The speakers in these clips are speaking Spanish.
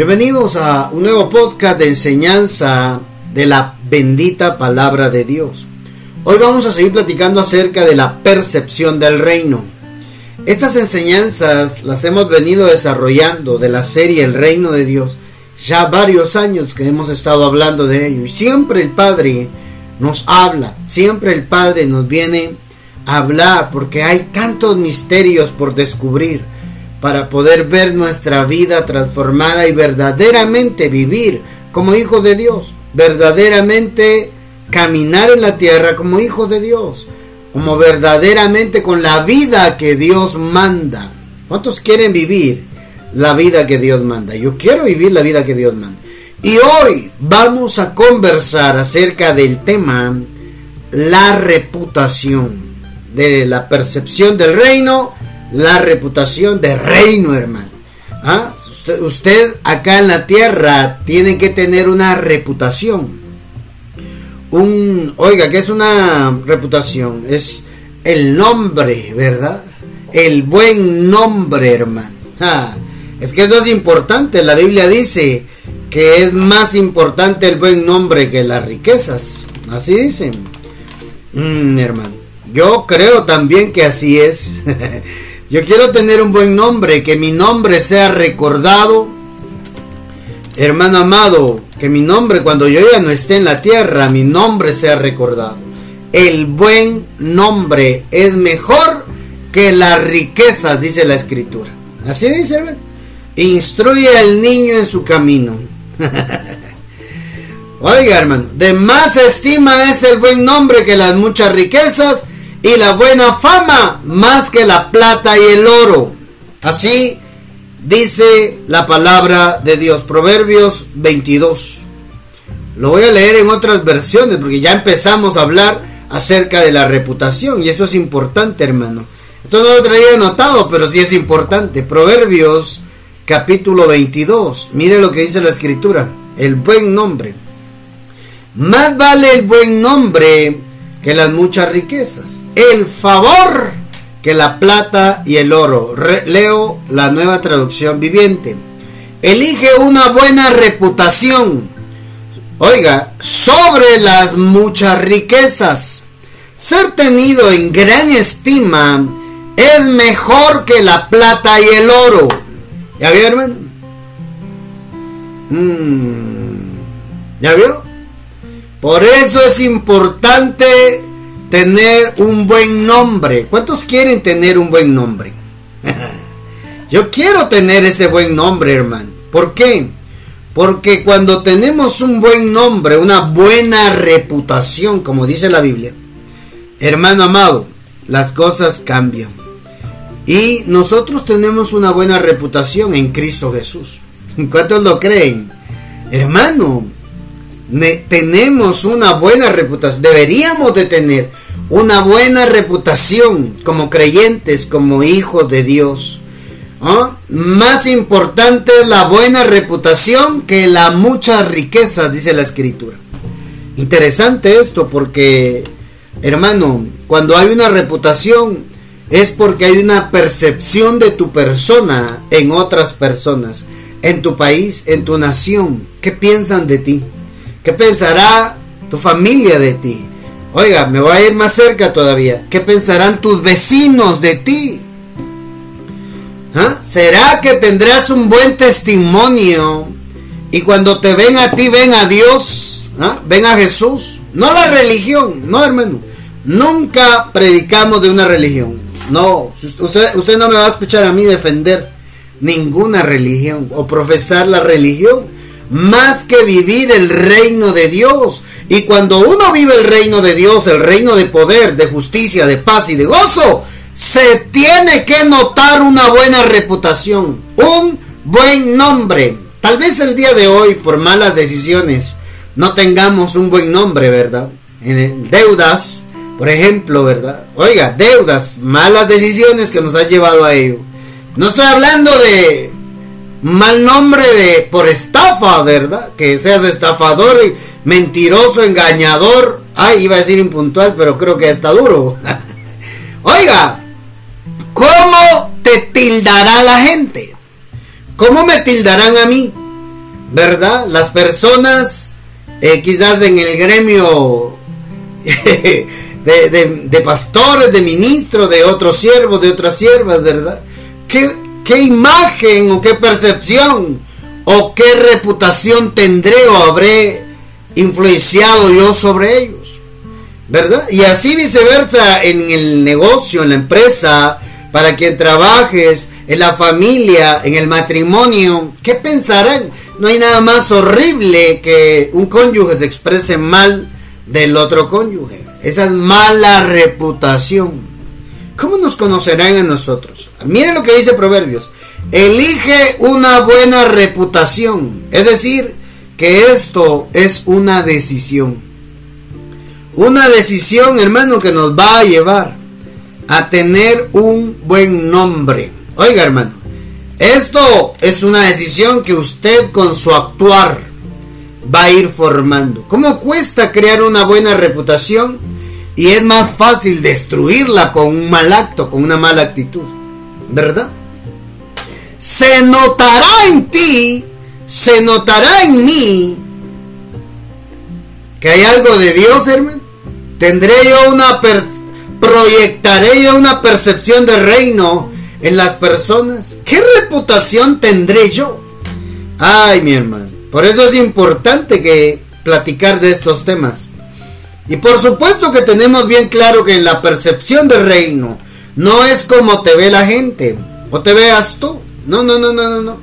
Bienvenidos a un nuevo podcast de enseñanza de la bendita palabra de Dios. Hoy vamos a seguir platicando acerca de la percepción del reino. Estas enseñanzas las hemos venido desarrollando de la serie El reino de Dios. Ya varios años que hemos estado hablando de ello. Y siempre el Padre nos habla, siempre el Padre nos viene a hablar porque hay tantos misterios por descubrir para poder ver nuestra vida transformada y verdaderamente vivir como hijos de Dios, verdaderamente caminar en la tierra como hijos de Dios, como verdaderamente con la vida que Dios manda. ¿Cuántos quieren vivir la vida que Dios manda? Yo quiero vivir la vida que Dios manda. Y hoy vamos a conversar acerca del tema la reputación, de la percepción del reino la reputación de reino, hermano. ¿Ah? Usted, acá en la tierra tiene que tener una reputación. Un, oiga, ¿qué es una reputación? Es el nombre, ¿verdad? El buen nombre, hermano. Ah, es que eso es importante. La Biblia dice que es más importante el buen nombre que las riquezas. Así dicen. Mm, hermano. Yo creo también que así es. Yo quiero tener un buen nombre, que mi nombre sea recordado. Hermano amado, que mi nombre cuando yo ya no esté en la tierra, mi nombre sea recordado. El buen nombre es mejor que las riquezas, dice la escritura. Así dice. Instruye al niño en su camino. Oiga, hermano, de más estima es el buen nombre que las muchas riquezas y la buena fama más que la plata y el oro. Así dice la palabra de Dios, Proverbios 22. Lo voy a leer en otras versiones porque ya empezamos a hablar acerca de la reputación y eso es importante, hermano. Esto no lo traía anotado, pero sí es importante. Proverbios capítulo 22. Mire lo que dice la escritura. El buen nombre. Más vale el buen nombre que las muchas riquezas. El favor que la plata y el oro. leo la nueva traducción viviente. Elige una buena reputación. Oiga, sobre las muchas riquezas. Ser tenido en gran estima es mejor que la plata y el oro. ¿Ya vio, hermano? Mm, ¿Ya vio? Por eso es importante tener un buen nombre. ¿Cuántos quieren tener un buen nombre? Yo quiero tener ese buen nombre, hermano. ¿Por qué? Porque cuando tenemos un buen nombre, una buena reputación, como dice la Biblia, hermano amado, las cosas cambian. Y nosotros tenemos una buena reputación en Cristo Jesús. ¿Cuántos lo creen? Hermano, tenemos una buena reputación, deberíamos de tener una buena reputación como creyentes, como hijos de Dios. ¿Ah? Más importante es la buena reputación que la mucha riqueza, dice la escritura. Interesante esto porque, hermano, cuando hay una reputación es porque hay una percepción de tu persona en otras personas, en tu país, en tu nación. ¿Qué piensan de ti? ¿Qué pensará tu familia de ti? Oiga, me voy a ir más cerca todavía. ¿Qué pensarán tus vecinos de ti? ¿Ah? ¿Será que tendrás un buen testimonio y cuando te ven a ti ven a Dios? ¿Ah? ¿Ven a Jesús? No la religión, no hermano. Nunca predicamos de una religión. No, usted, usted no me va a escuchar a mí defender ninguna religión o profesar la religión más que vivir el reino de Dios. Y cuando uno vive el reino de Dios, el reino de poder, de justicia, de paz y de gozo, se tiene que notar una buena reputación, un buen nombre. Tal vez el día de hoy, por malas decisiones, no tengamos un buen nombre, ¿verdad? Deudas, por ejemplo, ¿verdad? Oiga, deudas, malas decisiones que nos han llevado a ello. No estoy hablando de mal nombre de por estafa, ¿verdad? Que seas estafador, mentiroso, engañador. Ay, iba a decir impuntual, pero creo que está duro. Oiga, ¿cómo te tildará la gente? ¿Cómo me tildarán a mí? ¿verdad? Las personas, eh, quizás en el gremio de, pastores, de ministros, de otros siervos, de otras siervas, ¿verdad? ¿Qué, ¿Qué imagen o qué percepción o qué reputación tendré o habré influenciado yo sobre ellos? ¿Verdad? Y así viceversa en el negocio, en la empresa, para quien trabajes, en la familia, en el matrimonio, ¿qué pensarán? No hay nada más horrible que un cónyuge se exprese mal del otro cónyuge. Esa es mala reputación. ¿Cómo nos conocerán a nosotros? Miren lo que dice Proverbios. Elige una buena reputación. Es decir, que esto es una decisión. Una decisión, hermano, que nos va a llevar a tener un buen nombre. Oiga, hermano, esto es una decisión que usted con su actuar va a ir formando. ¿Cómo cuesta crear una buena reputación? Y es más fácil destruirla con un mal acto, con una mala actitud. ¿Verdad? Se notará en ti se notará en mí que hay algo de Dios, hermano. Tendré yo una proyectaré yo una percepción de reino en las personas. ¿Qué reputación tendré yo? Ay, mi hermano. Por eso es importante que platicar de estos temas. Y por supuesto que tenemos bien claro que en la percepción de reino no es como te ve la gente o te veas tú. No, no, no, no, no, no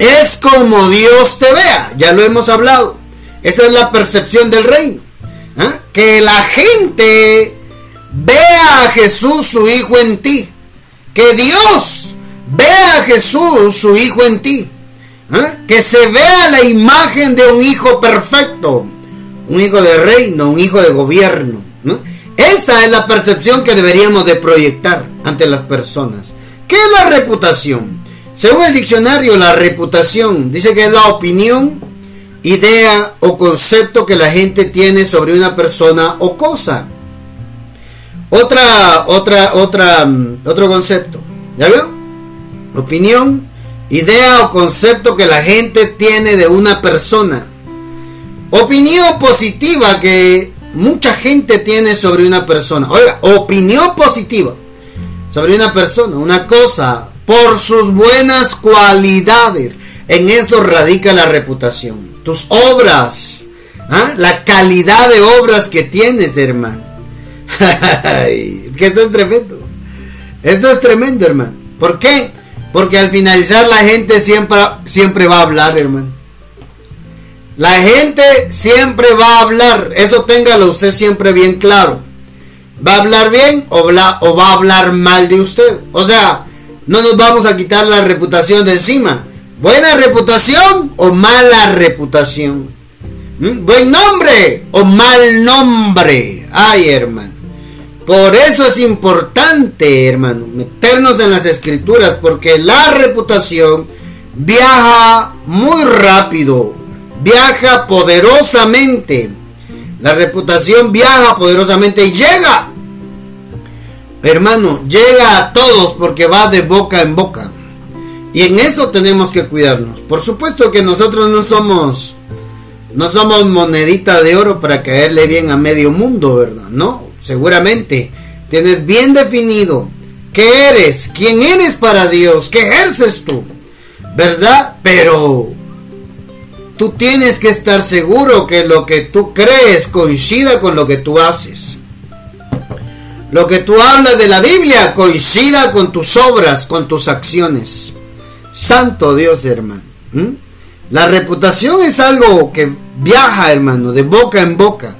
es como Dios te vea, ya lo hemos hablado. Esa es la percepción del reino. ¿ah? Que la gente vea a Jesús su Hijo en ti. Que Dios vea a Jesús su Hijo en ti. ¿ah? Que se vea la imagen de un Hijo perfecto. Un Hijo de reino, un Hijo de gobierno. Esa es la percepción que deberíamos de proyectar ante las personas. ¿Qué es la reputación? Según el diccionario, la reputación dice que es la opinión, idea o concepto que la gente tiene sobre una persona o cosa. Otra, otra, otra, mm, otro concepto. ¿Ya veo? Opinión, idea o concepto que la gente tiene de una persona. Opinión positiva que mucha gente tiene sobre una persona. Oiga, opinión positiva sobre una persona, una cosa, por sus buenas cualidades. En eso radica la reputación. Tus obras, ¿ah? la calidad de obras que tienes, hermano. que esto es tremendo. Esto es tremendo, hermano. ¿Por qué? Porque al finalizar la gente siempre, siempre va a hablar, hermano. La gente siempre va a hablar. Eso téngalo usted siempre bien claro. ¿Va a hablar bien o, o va a hablar mal de usted? O sea, no nos vamos a quitar la reputación de encima. ¿Buena reputación o mala reputación? ¿Mm? ¿Buen nombre o mal nombre? Ay, hermano. Por eso es importante, hermano, meternos en las escrituras, porque la reputación viaja muy rápido, viaja poderosamente. La reputación viaja poderosamente y llega hermano, llega a todos porque va de boca en boca. Y en eso tenemos que cuidarnos. Por supuesto que nosotros no somos no somos monedita de oro para caerle bien a medio mundo, ¿verdad? No, seguramente tienes bien definido qué eres, quién eres para Dios, qué ejerces tú, ¿verdad? Pero tú tienes que estar seguro que lo que tú crees coincida con lo que tú haces lo que tú hablas de la Biblia coincida con tus obras, con tus acciones. Santo Dios, hermano. La reputación es algo que viaja, hermano, de boca en boca.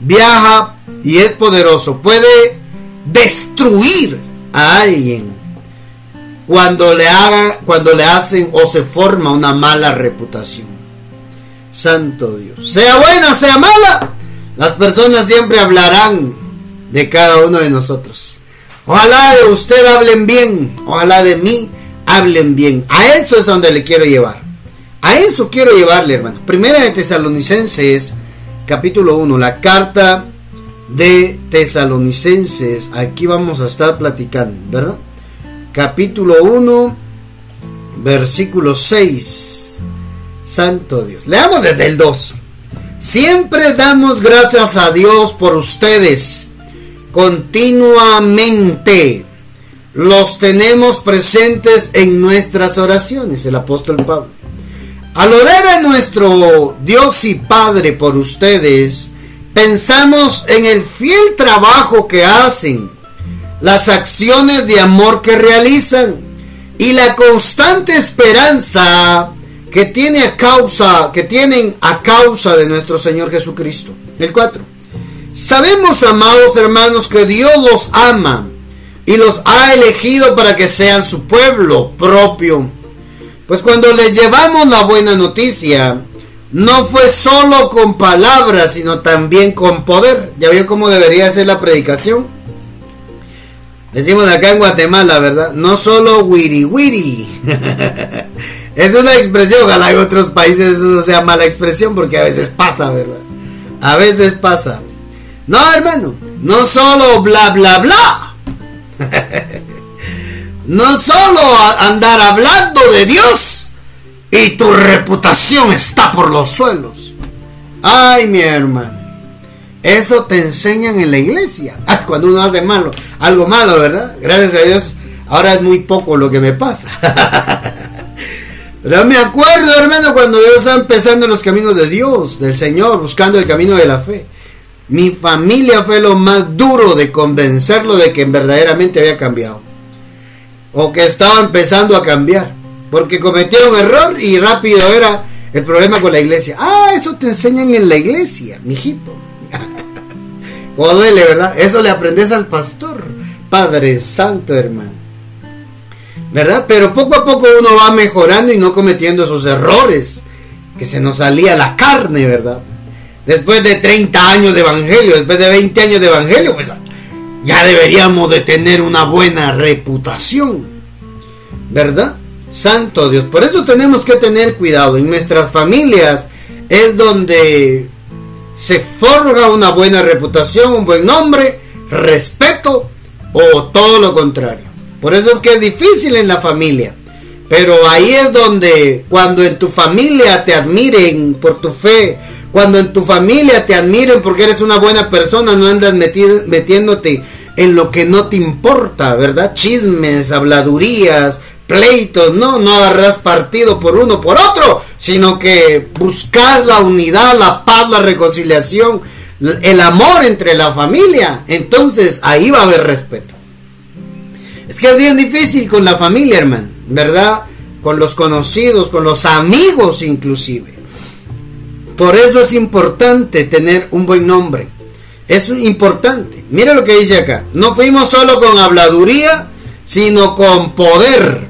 Viaja y es poderoso. Puede destruir a alguien cuando le hagan, cuando le hacen o se forma una mala reputación. Santo Dios. Sea buena, sea mala, las personas siempre hablarán de cada uno de nosotros. Ojalá de usted hablen bien, ojalá de mí hablen bien. A eso es donde le quiero llevar. A eso quiero llevarle, hermano. Primera de Tesalonicenses, capítulo 1, la carta de Tesalonicenses. Aquí vamos a estar platicando, ¿verdad? Capítulo 1, versículo 6. Santo Dios. Leamos desde el 2. Siempre damos gracias a Dios por ustedes. Continuamente los tenemos presentes en nuestras oraciones, el apóstol Pablo. Al orar a nuestro Dios y Padre por ustedes, pensamos en el fiel trabajo que hacen, las acciones de amor que realizan y la constante esperanza que tiene a causa que tienen a causa de nuestro Señor Jesucristo. El 4. Sabemos, amados hermanos, que Dios los ama y los ha elegido para que sean su pueblo propio. Pues cuando les llevamos la buena noticia, no fue solo con palabras, sino también con poder. ¿Ya vio cómo debería ser la predicación? Decimos acá en Guatemala, ¿verdad? No solo wiri wiri. es una expresión, ojalá en otros países eso sea mala expresión porque a veces pasa, ¿verdad? A veces pasa. No, hermano, no solo bla bla bla. no solo andar hablando de Dios y tu reputación está por los suelos. Ay, mi hermano. Eso te enseñan en la iglesia. Cuando uno hace malo, algo malo, ¿verdad? Gracias a Dios, ahora es muy poco lo que me pasa. Pero me acuerdo, hermano, cuando yo estaba empezando los caminos de Dios, del Señor, buscando el camino de la fe. Mi familia fue lo más duro de convencerlo de que verdaderamente había cambiado. O que estaba empezando a cambiar. Porque cometió un error y rápido era el problema con la iglesia. Ah, eso te enseñan en la iglesia, mijito. o duele, ¿verdad? Eso le aprendes al pastor. Padre Santo, hermano. ¿Verdad? Pero poco a poco uno va mejorando y no cometiendo esos errores. Que se nos salía la carne, ¿verdad? después de 30 años de evangelio, después de 20 años de evangelio, pues ya deberíamos de tener una buena reputación. ¿Verdad? Santo Dios. Por eso tenemos que tener cuidado. En nuestras familias es donde se forja una buena reputación, un buen nombre, respeto o todo lo contrario. Por eso es que es difícil en la familia. Pero ahí es donde cuando en tu familia te admiren por tu fe, cuando en tu familia te admiren porque eres una buena persona, no andas metiéndote en lo que no te importa, ¿verdad? Chismes, habladurías, pleitos, no, no agarras partido por uno por otro, sino que buscas la unidad, la paz, la reconciliación, el amor entre la familia. Entonces ahí va a haber respeto. Es bien difícil con la familia, hermano, ¿verdad? Con los conocidos, con los amigos inclusive. Por eso es importante tener un buen nombre. Es importante. Mira lo que dice acá. No fuimos solo con habladuría, sino con poder.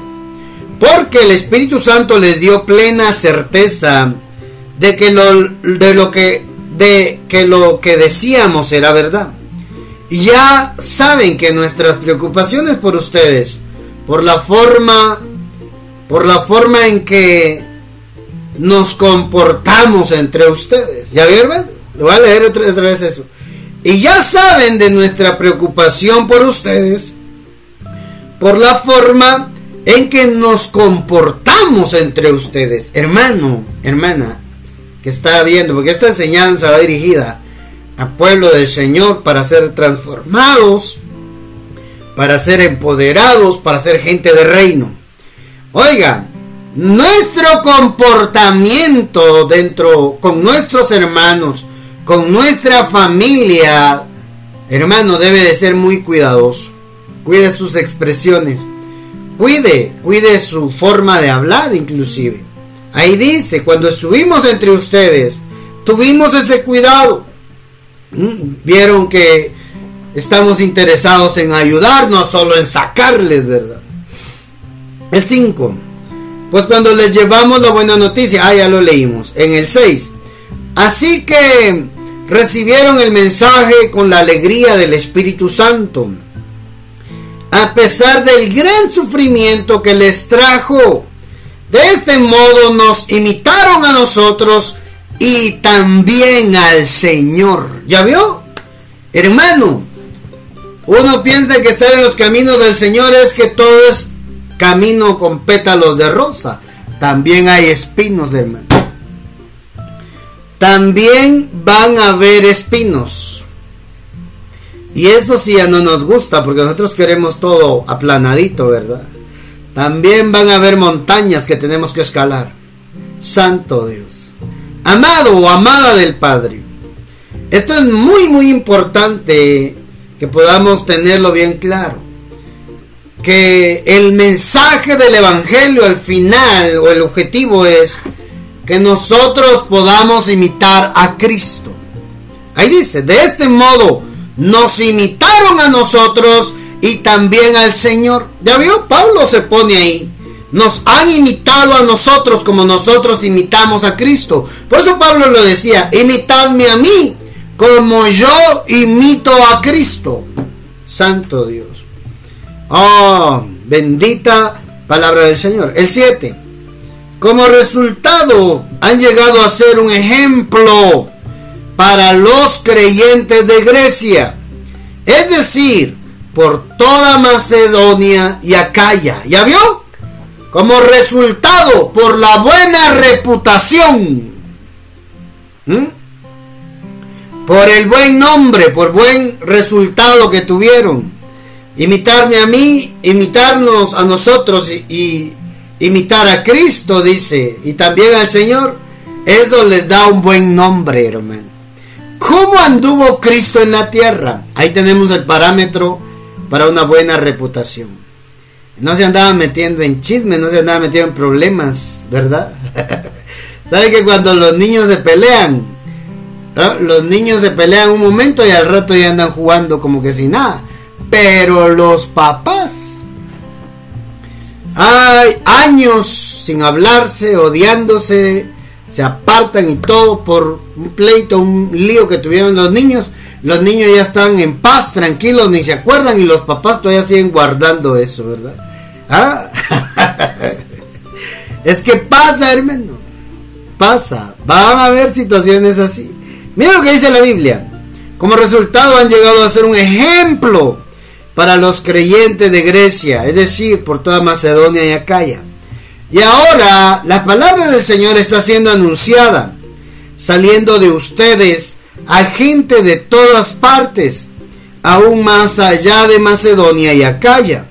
Porque el Espíritu Santo les dio plena certeza de que lo, de lo que de que lo que decíamos era verdad. Ya saben que nuestras preocupaciones por ustedes, por la forma por la forma en que nos comportamos entre ustedes. ¿Ya vieron? Le voy a leer otra, vez eso. Y ya saben de nuestra preocupación por ustedes, por la forma en que nos comportamos entre ustedes. Hermano, hermana, que está viendo, porque esta enseñanza va dirigida al pueblo del Señor para ser transformados, para ser empoderados, para ser gente de reino. Oiga, nuestro comportamiento dentro con nuestros hermanos, con nuestra familia, hermano, debe de ser muy cuidadoso. Cuide sus expresiones. Cuide, cuide su forma de hablar inclusive. Ahí dice, cuando estuvimos entre ustedes, tuvimos ese cuidado. Mm, vieron que estamos interesados en ayudarnos, solo en sacarles, ¿verdad? El 5. Pues cuando les llevamos la buena noticia, ah, ya lo leímos, en el 6. Así que recibieron el mensaje con la alegría del Espíritu Santo. A pesar del gran sufrimiento que les trajo. De este modo nos imitaron a nosotros y también al Señor. ¿Ya vio? Hermano, uno piensa que estar en los caminos del Señor es que todo es camino con pétalos de rosa. También hay espinos, hermano. también van a haber espinos. Y eso sí ya no nos gusta porque nosotros queremos todo aplanadito, ¿verdad? También van a haber montañas que tenemos que escalar. Santo Dios. Amado o amada del Padre. Esto es muy, muy importante que podamos tenerlo bien claro. Que el mensaje del Evangelio al final o el objetivo es que nosotros podamos imitar a Cristo. Ahí dice, de este modo nos imitaron a nosotros y también al Señor. Ya vio, Pablo se pone ahí. Nos han imitado a nosotros como nosotros imitamos a Cristo. Por eso Pablo lo decía, imitadme a mí como yo imito a Cristo. Santo Dios. Oh, bendita palabra del Señor. El 7. Como resultado han llegado a ser un ejemplo para los creyentes de Grecia. Es decir, por toda Macedonia y Acaya. ¿Ya vio? Como resultado por la buena reputación. Por el buen nombre, por buen resultado que tuvieron. Imitarme a mí, imitarnos a nosotros y imitar a Cristo, dice, y también al Señor, eso les da un buen nombre, hermano. ¿Cómo anduvo Cristo en la tierra? Ahí tenemos el parámetro para una buena reputación. No se andaba metiendo en chismes, no se andaba metiendo en problemas, ¿verdad? ¿Sabe que cuando los niños se pelean, los niños se pelean un momento y al rato ya andan jugando como que sin nada? Pero los papás hay años sin hablarse, odiándose, se apartan y todo por un pleito, un lío que tuvieron los niños. Los niños ya están en paz, tranquilos, ni se acuerdan y los papás todavía siguen guardando eso, ¿verdad? ¿Ah? es que pasa, hermano. Pasa. Van a haber situaciones así. Mira lo que dice la Biblia. Como resultado han llegado a ser un ejemplo para los creyentes de Grecia, es decir, por toda Macedonia y Acaya. Y ahora la palabra del Señor está siendo anunciada, saliendo de ustedes a gente de todas partes, aún más allá de Macedonia y Acaya.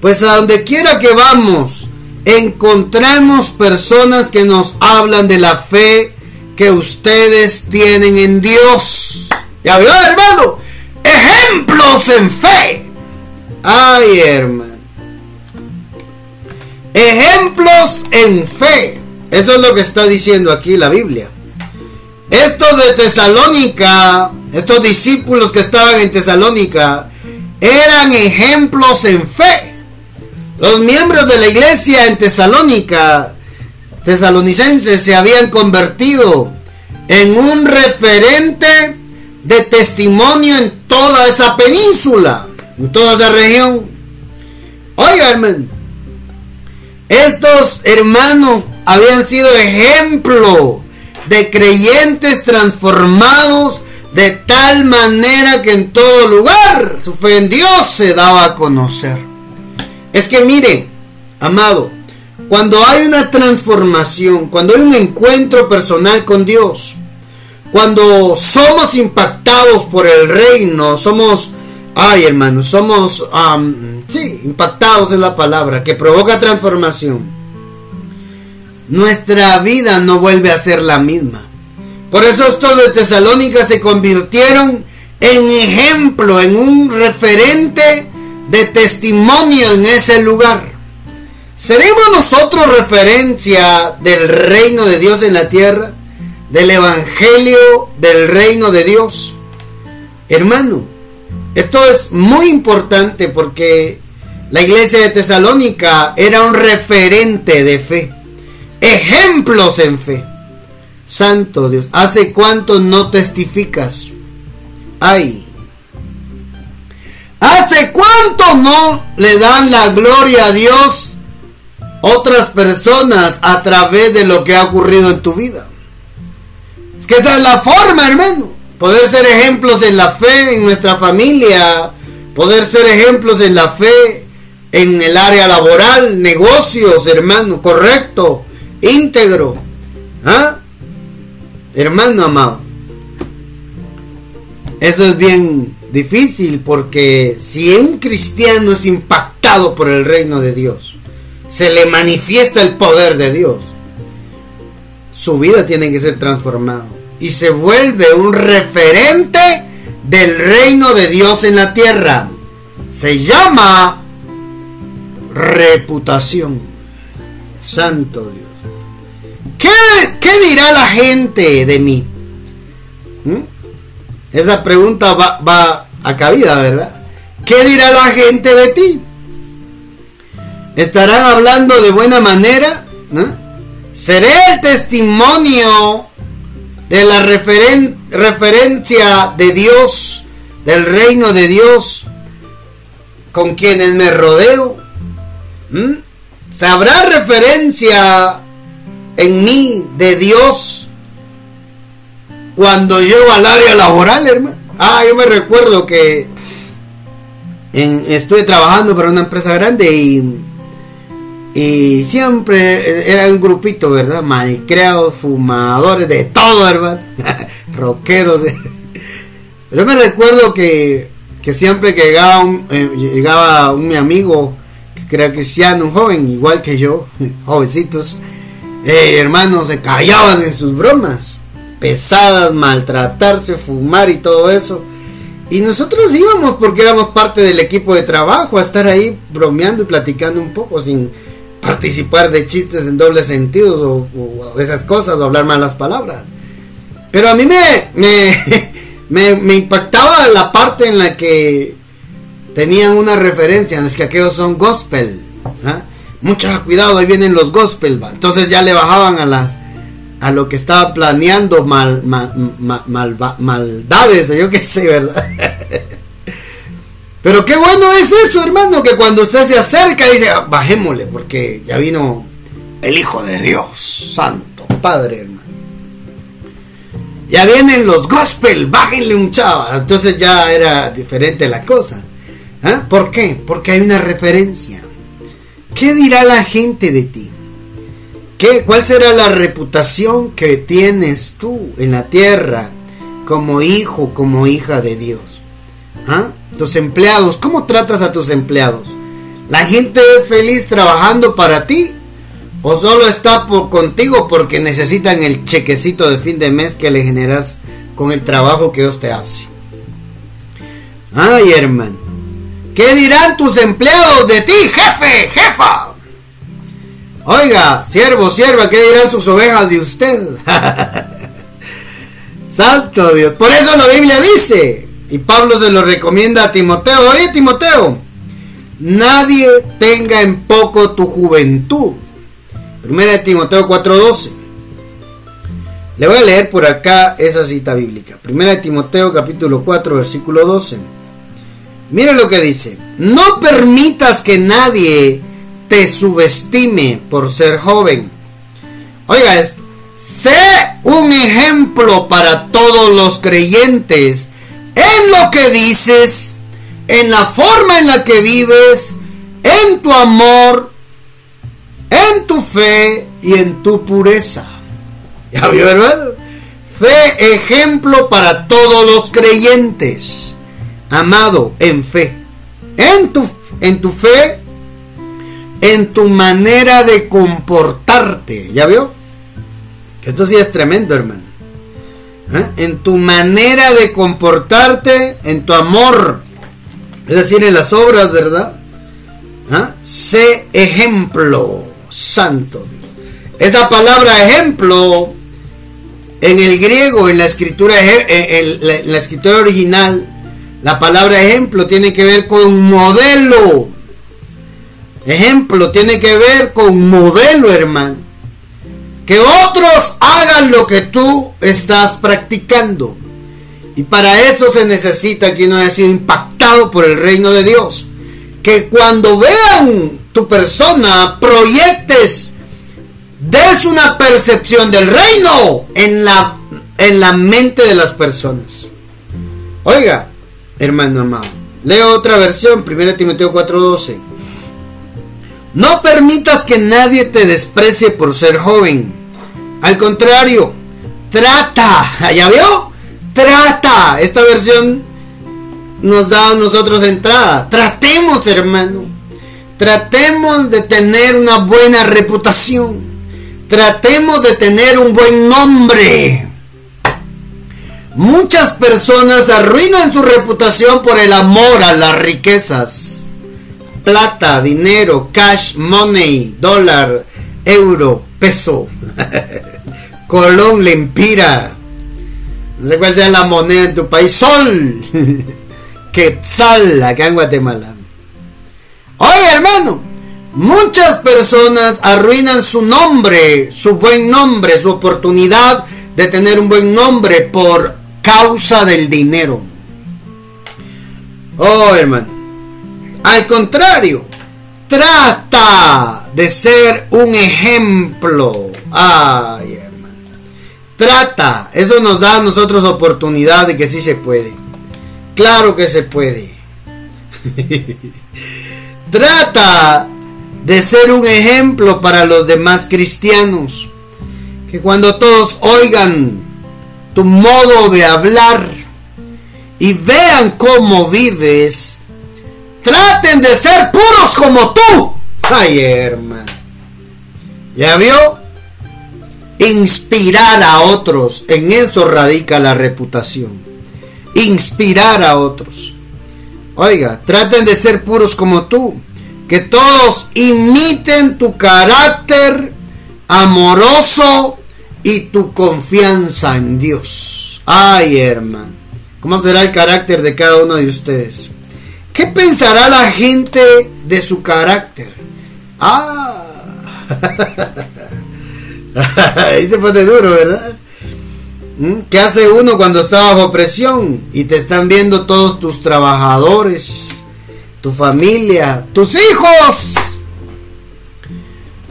Pues a donde quiera que vamos, encontramos personas que nos hablan de la fe que ustedes tienen en Dios. ¿Ya vio, hermano? ejemplos en fe. Ay, hermano. Ejemplos en fe. Eso es lo que está diciendo aquí la Biblia. Estos de Tesalónica, estos discípulos que estaban en Tesalónica, eran ejemplos en fe. Los miembros de la iglesia en Tesalónica, tesalonicenses, se habían convertido en un referente de testimonio en toda esa península, en toda esa región. Oiga, hermano, estos hermanos habían sido ejemplo de creyentes transformados de tal manera que en todo lugar su fe en Dios se daba a conocer. Es que mire, amado, cuando hay una transformación, cuando hay un encuentro personal con Dios, cuando somos impactados por el reino, somos, ay hermano, somos, sí, impactados es la palabra, que provoca transformación. Nuestra vida no vuelve a ser la misma. Por eso estos de Tesalónica se convirtieron en ejemplo, en un referente de testimonio en ese lugar. ¿Seremos nosotros referencia del reino de Dios en la tierra? del Evangelio del reino de Dios. Hermano, esto es muy importante porque la iglesia de Tesalónica era un referente de fe. Ejemplos en fe. Santo Dios, ¿hace cuánto no testificas? Ay. ¿Hace cuánto no le dan la gloria a Dios otras personas a través de lo que ha ocurrido en tu vida? Es que esa es la forma, hermano. Poder ser ejemplos en la fe en nuestra familia, poder ser ejemplos en la fe en el área laboral, negocios, hermano, correcto, íntegro. ¿Ah? hermano amado, eso es bien difícil porque si un cristiano es impactado por el reino de Dios, se le manifiesta el poder de Dios, su vida tiene que ser transformada y se vuelve un referente del reino de Dios en la tierra. Se llama reputación. Santo Dios. ¿Qué, dirá la gente de mí? ¿Mm? Esa pregunta va, va a cabida, ¿verdad? ¿Qué dirá la gente de ti? ¿Estarán hablando de buena manera? ¿Seré el testimonio de la referencia de Dios, del reino de Dios, con quienes me rodeo? ¿Mm? ¿Sabrá referencia en mí de Dios cuando llego al área laboral, hermano? Ah, yo me recuerdo que estuve trabajando para una empresa grande y, y siempre era un grupito, ¿verdad? Malcreados, fumadores, de todo, hermano. Rockeros. Pero me recuerdo que, que siempre que llegaba un, eh, llegaba un mi amigo que era cristiano, un joven igual que yo, jovencitos, eh, hermanos, se callaban en sus bromas pesadas, maltratarse, fumar y todo eso. Y nosotros íbamos porque éramos parte del equipo de trabajo a estar ahí bromeando y platicando un poco sin participar de chistes en doble sentido o, esas cosas o hablar malas palabras. Pero a mí me, me, me, impactaba la parte en la que tenían una referencia, es que aquellos son gospel. ¿ah? Mucho cuidado, ahí vienen los gospel. Entonces ya le bajaban a las a lo que estaba planeando mal, maldades o yo qué sé, ¿verdad? Pero qué bueno es eso, hermano, que cuando usted se acerca dice, ah, bajémosle, porque ya vino el Hijo de Dios, Santo Padre, hermano. Ya vienen los gospel, bájenle un chava. Entonces ya era diferente la cosa. ¿Ah? ¿Por qué? Porque hay una referencia. ¿Qué dirá la gente de ti? ¿Qué, ¿Cuál será la reputación que tienes tú en la tierra como hijo, como hija de Dios? ¿Ah? Tus empleados, ¿cómo tratas a tus empleados? ¿La gente es feliz trabajando para ti? ¿O solo está por, contigo porque necesitan el chequecito de fin de mes que le generas con el trabajo que Dios te hace? Ay, hermano. ¿Qué dirán tus empleados de ti, jefe, jefa? Oiga, siervo, sierva, ¿qué dirán sus ovejas de usted? Santo Dios. Por eso la Biblia dice, y Pablo se lo recomienda a Timoteo, oye Timoteo, nadie tenga en poco tu juventud. Primera de Timoteo 4:12. Le voy a leer por acá esa cita bíblica. Primera de Timoteo capítulo 4 versículo 12. Mire lo que dice. No permitas que nadie te subestime por ser joven. Oiga sé un ejemplo para todos los creyentes en lo que dices, en la forma en la que vives, en tu amor, en tu fe y en tu pureza. ¿Ya vio, hermano? Fe ejemplo para todos los creyentes. Amado en fe. En tu, en tu fe en tu manera de comportarte. ¿Ya vio? Que esto sí es tremendo, hermano. ¿Eh? En tu manera de comportarte, en tu amor. Es decir, en las obras, ¿verdad? ¿Eh? Sé ejemplo, santo. Esa palabra ejemplo, en el griego, en la escritura, en la escritura original, la palabra ejemplo tiene que ver con modelo Ejemplo, tiene que ver con modelo, hermano. Que otros hagan lo que tú estás practicando. Y para eso se necesita que uno haya sido impactado por el reino de Dios. Que cuando vean tu persona, proyectes, des una percepción del reino en la, en la mente de las personas. Oiga, hermano amado, leo otra versión, 1 Timoteo 4:12. No permitas que nadie te desprecie por ser joven. Al contrario, Trata, ¿ya vio? Trata. Esta versión nos da a nosotros entrada. Tratemos, hermano. Tratemos de tener una buena reputación. Tratemos de tener un buen nombre. Muchas personas arruinan su reputación por el amor a las riquezas. Plata, dinero, cash, money, dólar, euro, peso. Colón, lempira. No sé cuál sea la moneda en tu país. Sol. Quetzal, acá en Guatemala. Oye, hermano. Muchas personas arruinan su nombre, su buen nombre, su oportunidad de tener un buen nombre por causa del dinero. Oh, hermano. Al contrario, trata de ser un ejemplo. Ay, hermano. Trata. Eso nos da a nosotros oportunidad de que sí se puede. Claro que se puede. trata de ser un ejemplo para los demás cristianos. Que cuando todos oigan tu modo de hablar y vean cómo vives, traten de ser puros como tú. Ay, hermano. ¿Ya vio? Inspirar a otros. En eso radica la reputación. Inspirar a otros. Oiga, traten de ser puros como tú. Que todos imiten tu carácter amoroso y tu confianza en Dios. Ay, hermano. ¿Cómo será el carácter de cada uno de ustedes? ¿Qué pensará la gente de su carácter? Ah. Ahí se pone duro, ¿verdad? ¿Mm? ¿Qué hace uno cuando está bajo presión y te están viendo todos tus trabajadores, tu familia, tus hijos?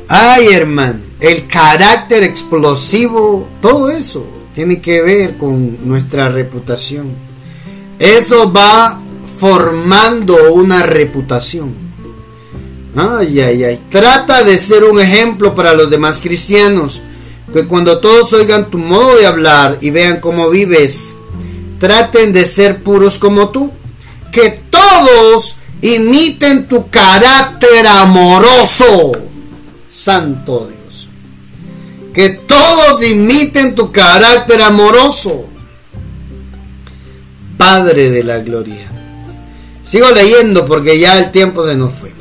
Ay, hermano el carácter explosivo, todo eso tiene que ver con nuestra reputación. Eso va formando una reputación. Ay, ay, ay. Trata de ser un ejemplo para los demás cristianos. Que cuando todos oigan tu modo de hablar y vean cómo vives, traten de ser puros como tú. Que todos imiten tu carácter amoroso. Santo Dios que todos imiten tu carácter amoroso. Padre de la gloria. Sigo leyendo porque ya el tiempo se nos fue.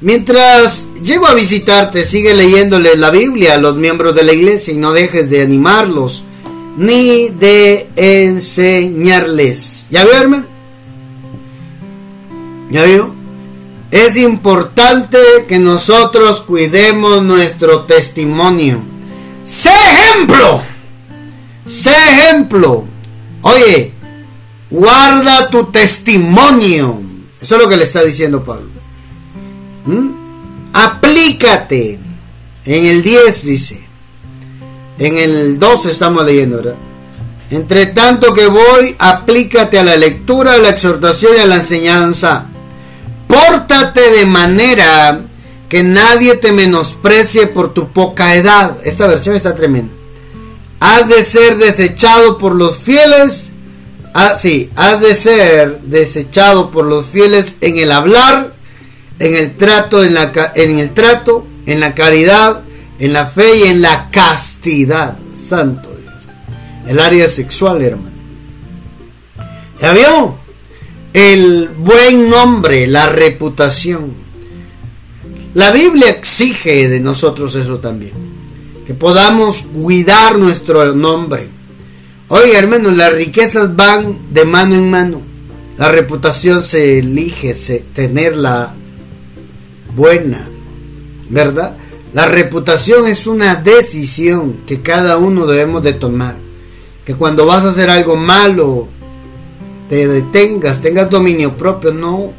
Mientras llego a visitarte, sigue leyéndole la Biblia a los miembros de la iglesia y no dejes de animarlos ni de enseñarles. ¿Ya vio, hermano? ¿Ya vio? Es importante que nosotros cuidemos nuestro testimonio. Sé ejemplo. Sé ejemplo. Oye, guarda tu testimonio. Eso es lo que le está diciendo Pablo. ¿Mm? Aplícate. En el 10 dice. En el 12 estamos leyendo, ¿verdad? Entre tanto que voy, aplícate a la lectura, a la exhortación y a la enseñanza. Pórtate de manera que nadie te menosprecie por tu poca edad. Esta versión está tremenda. Has de ser desechado por los fieles. Ah, sí, has de ser desechado por los fieles en el hablar, en el trato, en, la, en el trato, en la caridad, en la fe y en la castidad. Santo Dios. El área sexual, hermano. ¿Ya vio? El buen nombre, la reputación. La Biblia exige de nosotros eso también. Que podamos cuidar nuestro nombre. Oiga, hermano, las riquezas van de mano en mano. La reputación se elige, tenerla buena. ¿Verdad? La reputación es una decisión que cada uno debemos de tomar. Que cuando vas a hacer algo malo, te detengas, tengas dominio propio, no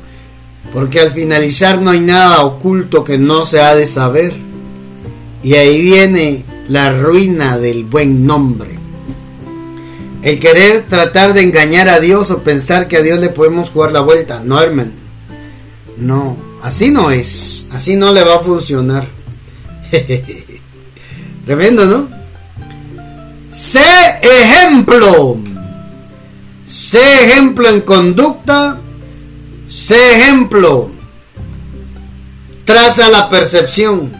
porque al finalizar no hay nada oculto que no se ha de saber. Y ahí viene la ruina del buen nombre. El querer tratar de engañar a Dios o pensar que a Dios le podemos jugar la vuelta. No, hermano. No, así no es. Así no le va a funcionar. Tremendo, ¿no? sé ejemplo. Sé ejemplo en conducta. Sé ejemplo. Traza la percepción.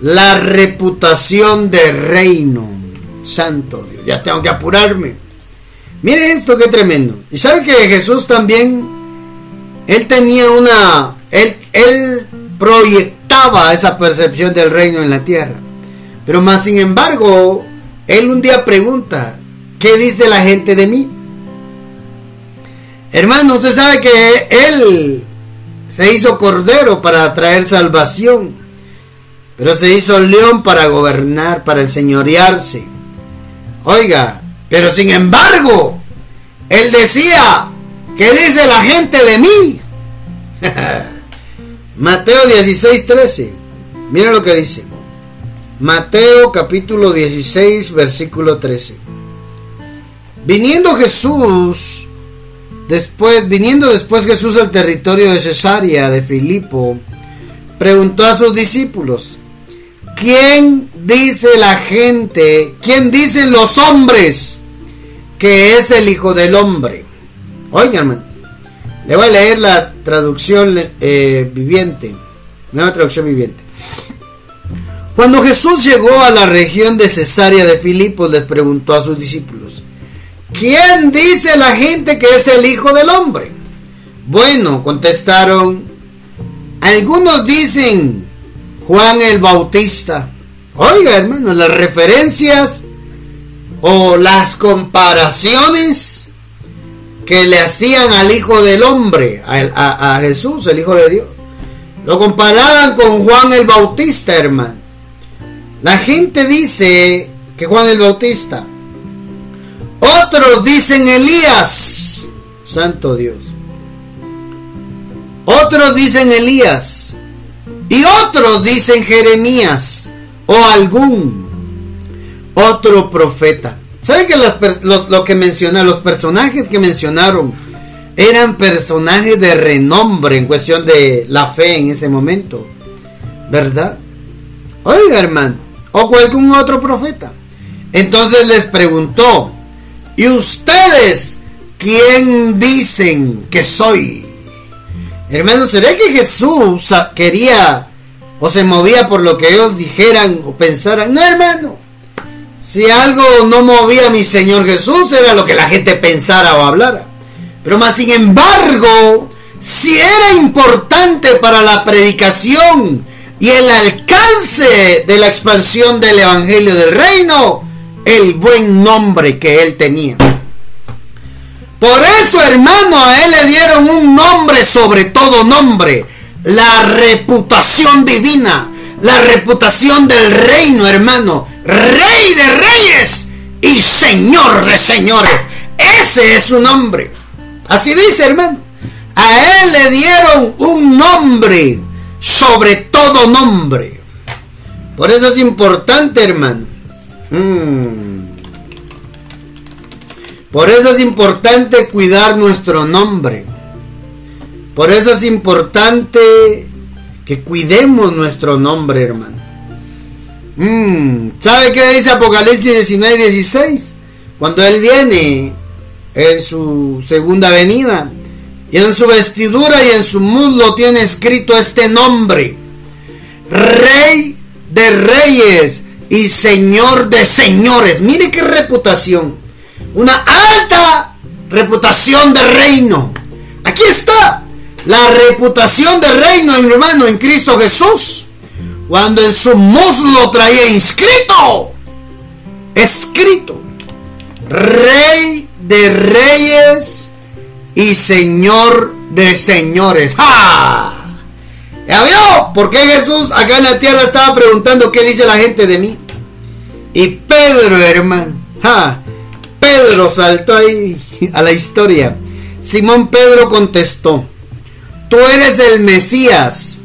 La reputación de reino. Santo Dios. Ya tengo que apurarme. Mire esto qué tremendo. Y sabe que Jesús también, él tenía una, él, él proyectaba esa percepción del reino en la tierra. Pero más sin embargo, él un día pregunta, ¿qué dice la gente de mí? Hermano, usted sabe que él se hizo cordero para traer salvación, pero se hizo león para gobernar, para enseñorearse. Oiga, pero sin embargo, él decía, ¿qué dice la gente de mí? Mateo 16, 13. Mira lo que dice. Mateo capítulo 16, versículo 13. Viniendo Jesús, después, viniendo después Jesús al territorio de Cesarea de Filipo, preguntó a sus discípulos, ¿quién dice la gente, quién dicen los hombres que es el Hijo del Hombre? Oigan, le voy a leer la traducción eh, viviente, nueva traducción viviente. Cuando Jesús llegó a la región de Cesarea de Filipos, les preguntó a sus discípulos, ¿quién dice la gente que es el Hijo del Hombre? Bueno, contestaron, algunos dicen Juan el Bautista. Oiga, hermano, las referencias o las comparaciones que le hacían al Hijo del Hombre, a, Jesús, el Hijo de Dios. Lo comparaban con Juan el Bautista, hermano. La gente dice que Juan el Bautista. Otros dicen Elías. Santo Dios. Otros dicen Elías. Y otros dicen Jeremías o algún otro profeta. ¿Saben que lo, que mencionaron, los personajes que mencionaron eran personajes de renombre en cuestión de la fe en ese momento? ¿Verdad? Oiga, hermano, o algún otro profeta. Entonces les preguntó, ¿y ustedes quién dicen que soy? Hermano, ¿será que Jesús quería o se movía por lo que ellos dijeran o pensaran? No, hermano. Si algo no movía a mi Señor Jesús era lo que la gente pensara o hablara. Pero más sin embargo, si era importante para la predicación y el alcance de la expansión del Evangelio del Reino, el buen nombre que él tenía. Por eso, hermano, a él le dieron un nombre sobre todo nombre. La reputación divina. La reputación del reino, hermano. Rey de reyes y Señor de señores. Ese es su nombre. Así dice, hermano. A él le dieron un nombre sobre todo nombre. Por eso es importante, hermano. Mm. Por eso es importante cuidar nuestro nombre. Por eso es importante que cuidemos nuestro nombre, hermano. Mm, ¿Sabe qué dice Apocalipsis 19 y 16? Cuando Él viene en su segunda venida y en su vestidura y en su muslo tiene escrito este nombre. Rey de reyes y Señor de señores. Mire qué reputación una alta reputación de reino. Aquí está la reputación de reino, hermano, en Cristo Jesús. Cuando en su muslo traía inscrito, escrito, Rey de reyes y Señor de señores. ¡Ja! ¿Ya vio? ¿Por qué Jesús acá en la tierra estaba preguntando qué dice la gente de mí? Y Pedro, hermano, ¡ja! Pedro saltó ahí a la historia. Simón Pedro contestó, tú eres el Mesías,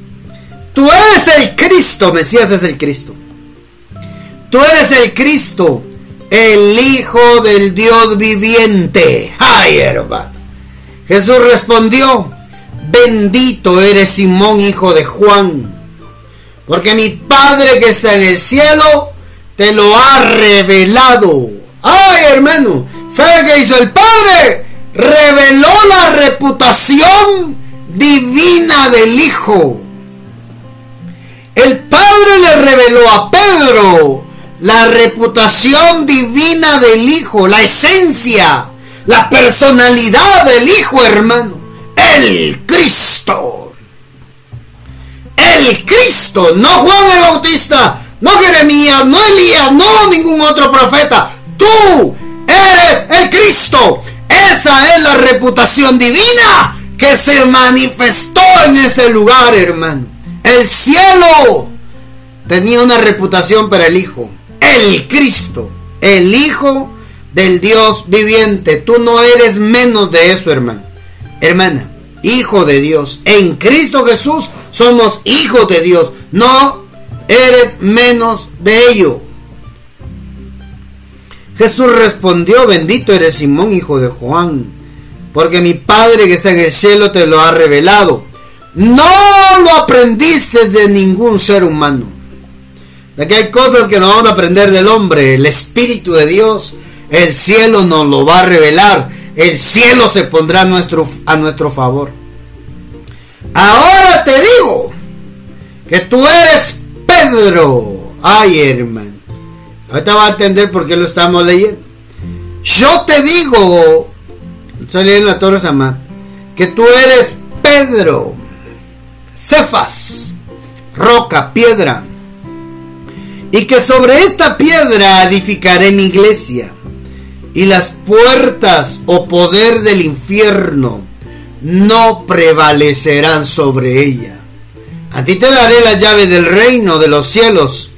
tú eres el Cristo, Mesías es el Cristo. Tú eres el Cristo, el Hijo del Dios viviente. ¡Ay, hermano! Jesús respondió, bendito eres Simón, hijo de Juan, porque mi Padre que está en el cielo te lo ha revelado. Ay, hermano, ¿sabe qué hizo el Padre? Reveló la reputación divina del Hijo. El Padre le reveló a Pedro la reputación divina del Hijo, la esencia, la personalidad del Hijo, hermano. El Cristo. El Cristo, no Juan el Bautista, no Jeremías, no Elías, no ningún otro profeta. Tú eres el Cristo. Esa es la reputación divina que se manifestó en ese lugar, hermano. El cielo tenía una reputación para el Hijo. El Cristo, el Hijo del Dios viviente. Tú no eres menos de eso, hermano. Hermana, hijo de Dios. En Cristo Jesús somos hijos de Dios. No eres menos de ello. Jesús respondió, bendito eres Simón, hijo de Juan, porque mi Padre que está en el cielo te lo ha revelado. No lo aprendiste de ningún ser humano. Que hay cosas que no vamos a aprender del hombre. El Espíritu de Dios, el cielo nos lo va a revelar. El cielo se pondrá a nuestro, a nuestro favor. Ahora te digo que tú eres Pedro. Ay, hermano. Ahorita va a entender por qué lo estamos leyendo. Yo te digo, la Torre que tú eres Pedro, Cefas, roca, piedra, y que sobre esta piedra edificaré mi iglesia, y las puertas o poder del infierno no prevalecerán sobre ella. A ti te daré la llave del reino de los cielos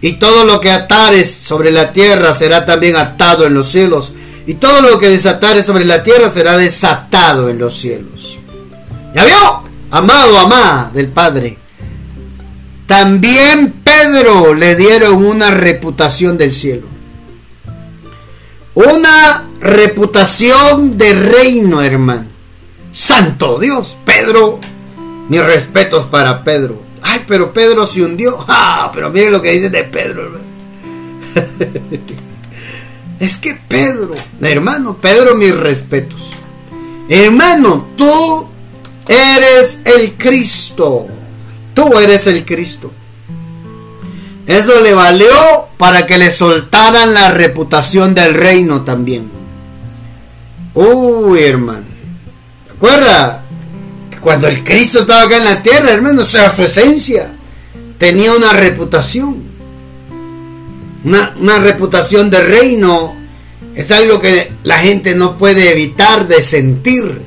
y todo lo que atares sobre la tierra será también atado en los cielos. Y todo lo que desatares sobre la tierra será desatado en los cielos. ¿Ya vio? Amado, amada del Padre. También Pedro le dieron una reputación del cielo. Una reputación de reino, hermano. Santo Dios, Pedro. Mis respetos para Pedro. Ay, pero Pedro se hundió. Ah, pero mire lo que dice de Pedro, es que Pedro, hermano, Pedro, mis respetos. Hermano, tú eres el Cristo. Tú eres el Cristo. Eso le valió para que le soltaran la reputación del reino también. Uy, hermano. ¿Te acuerdas? Cuando el Cristo estaba acá en la tierra, hermano, o sea, su esencia tenía una reputación. Una, reputación de reino es algo que la gente no puede evitar de sentir.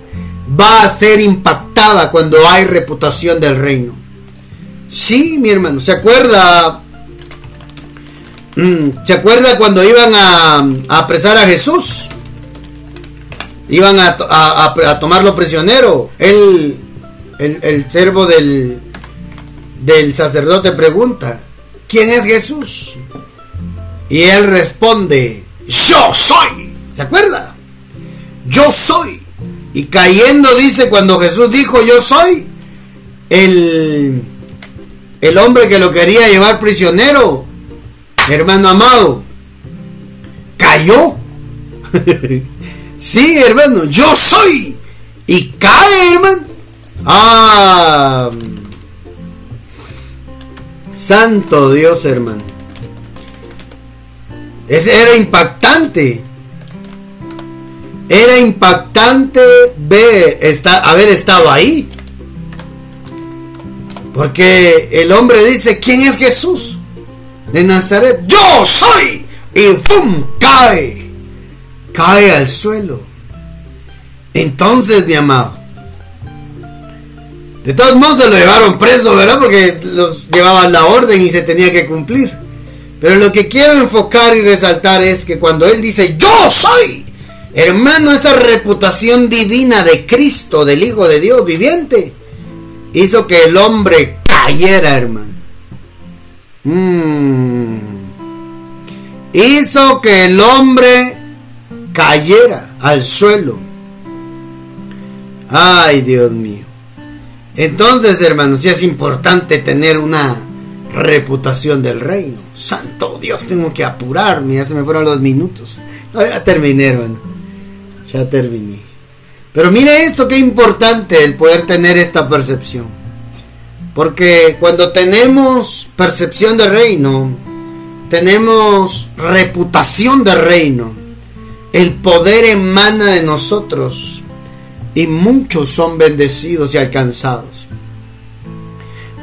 Va a ser impactada cuando hay reputación del reino. Sí, mi hermano, ¿se acuerda? Mm, ¿Se acuerda cuando iban a, apresar a Jesús? Iban a, a tomarlo prisionero. Él el, el servo del, del sacerdote pregunta, ¿quién es Jesús? Y él responde, yo soy. ¿Se acuerda? Yo soy. Y cayendo dice, cuando Jesús dijo, yo soy, el, el hombre que lo quería llevar prisionero, hermano amado, cayó. sí, hermano, yo soy. Y cae, hermano. Ah, santo Dios, hermano. Ese era impactante. Era impactante ver, haber estado ahí. Porque el hombre dice, ¿quién es Jesús? De Nazaret. Yo soy. Y ¡pum! cae. Cae al suelo. Entonces, mi amado, de todos modos se lo llevaron preso, ¿verdad? Porque los llevaban la orden y se tenía que cumplir. Pero lo que quiero enfocar y resaltar es que cuando él dice, yo soy, hermano, esa reputación divina de Cristo, del Hijo de Dios viviente, hizo que el hombre cayera, hermano. Mm. Hizo que el hombre cayera al suelo. Ay, Dios mío. Entonces, hermanos, sí es importante tener una reputación del reino. Santo Dios, tengo que apurarme, ya se me fueron los minutos. ya terminé, hermano. Ya terminé. Pero mire esto, qué importante el poder tener esta percepción. Porque cuando tenemos percepción de reino, tenemos reputación de reino, el poder emana de nosotros y muchos son bendecidos y alcanzados.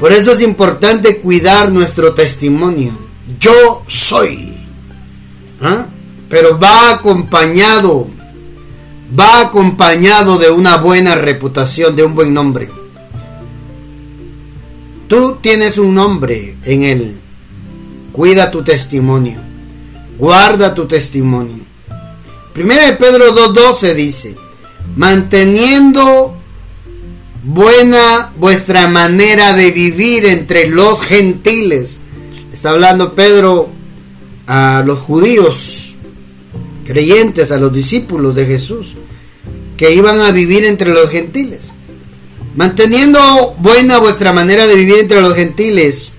Por eso es importante cuidar nuestro testimonio. Yo soy. ¿Ah? Pero va acompañado, va acompañado de una buena reputación, de un buen nombre. Tú tienes un nombre en él. Cuida tu testimonio. Guarda tu testimonio. Primera de Pedro 2.12 dice, manteniendo buena vuestra manera de vivir entre los gentiles. Está hablando Pedro a los judíos, creyentes, a los discípulos de Jesús, que iban a vivir entre los gentiles. Manteniendo buena vuestra manera de vivir entre los gentiles,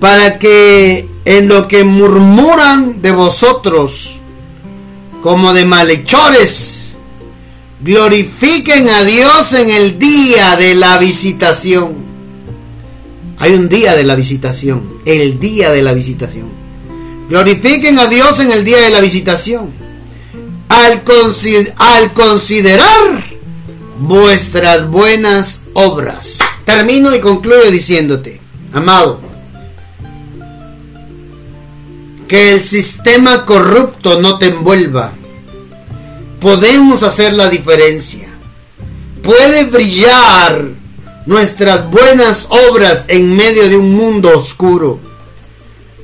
para que en lo que murmuran de vosotros, como de malhechores, glorifiquen a Dios en el día de la visitación. Hay un día de la visitación, el día de la visitación. Glorifiquen a Dios en el día de la visitación. Al, al considerar vuestras buenas obras. Termino y concluyo diciéndote, amado, que el sistema corrupto no te envuelva podemos hacer la diferencia. Puede brillar nuestras buenas obras en medio de un mundo oscuro.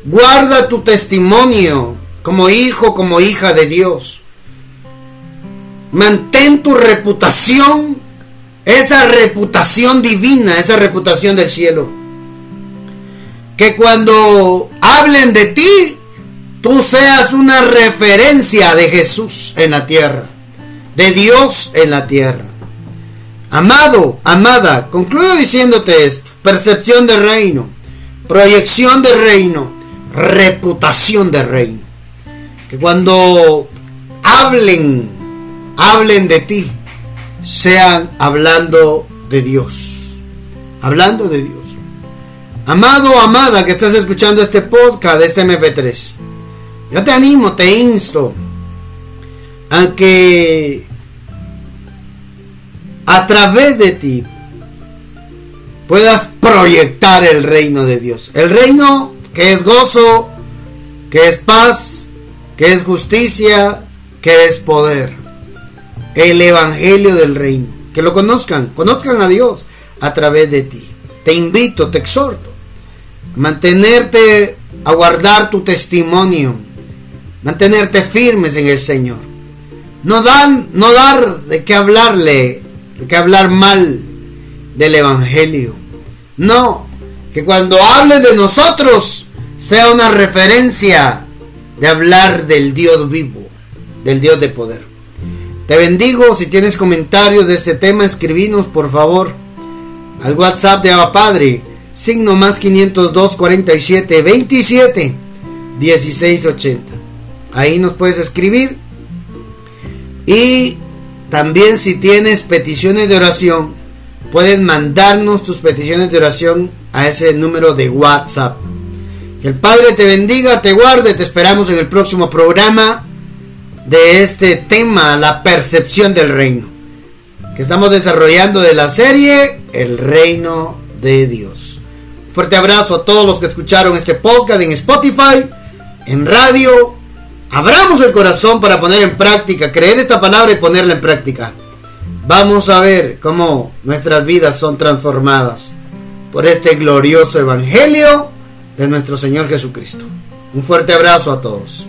Guarda tu testimonio como hijo, como hija de Dios. Mantén tu reputación, esa reputación divina, esa reputación del cielo. Que cuando hablen de ti, seas una referencia de Jesús en la tierra, de Dios en la tierra. Amado, amada, concluyo diciéndote esto, percepción de reino, proyección de reino, reputación de reino. Que cuando hablen, hablen de ti, sean hablando de Dios, hablando de Dios. Amado, amada, que estás escuchando este podcast este MP3. Yo te animo, te insto a que a través de ti puedas proyectar el reino de Dios. El reino que es gozo, que es paz, que es justicia, que es poder. El evangelio del reino. Que lo conozcan, conozcan a Dios a través de ti. Te invito, te exhorto a mantenerte, a guardar tu testimonio mantenerte firmes en el Señor. No dan, no dar de qué hablarle, de qué hablar mal del Evangelio. No, que cuando hable de nosotros sea una referencia de hablar del Dios vivo, del Dios de poder. Te bendigo, si tienes comentarios de este tema, escribinos por favor al WhatsApp de Abba Padre, signo más 502 47 27 16 80. Ahí nos puedes escribir. Y también si tienes peticiones de oración, puedes mandarnos tus peticiones de oración a ese número de WhatsApp. Que el Padre te bendiga, te guarde, te esperamos en el próximo programa de este tema, la percepción del reino, que estamos desarrollando de la serie El reino de Dios. fuerte abrazo a todos los que escucharon este podcast en Spotify, en radio Abramos el corazón para poner en práctica, creer esta palabra y ponerla en práctica. Vamos a ver cómo nuestras vidas son transformadas por este glorioso evangelio de nuestro Señor Jesucristo. Un fuerte abrazo a todos.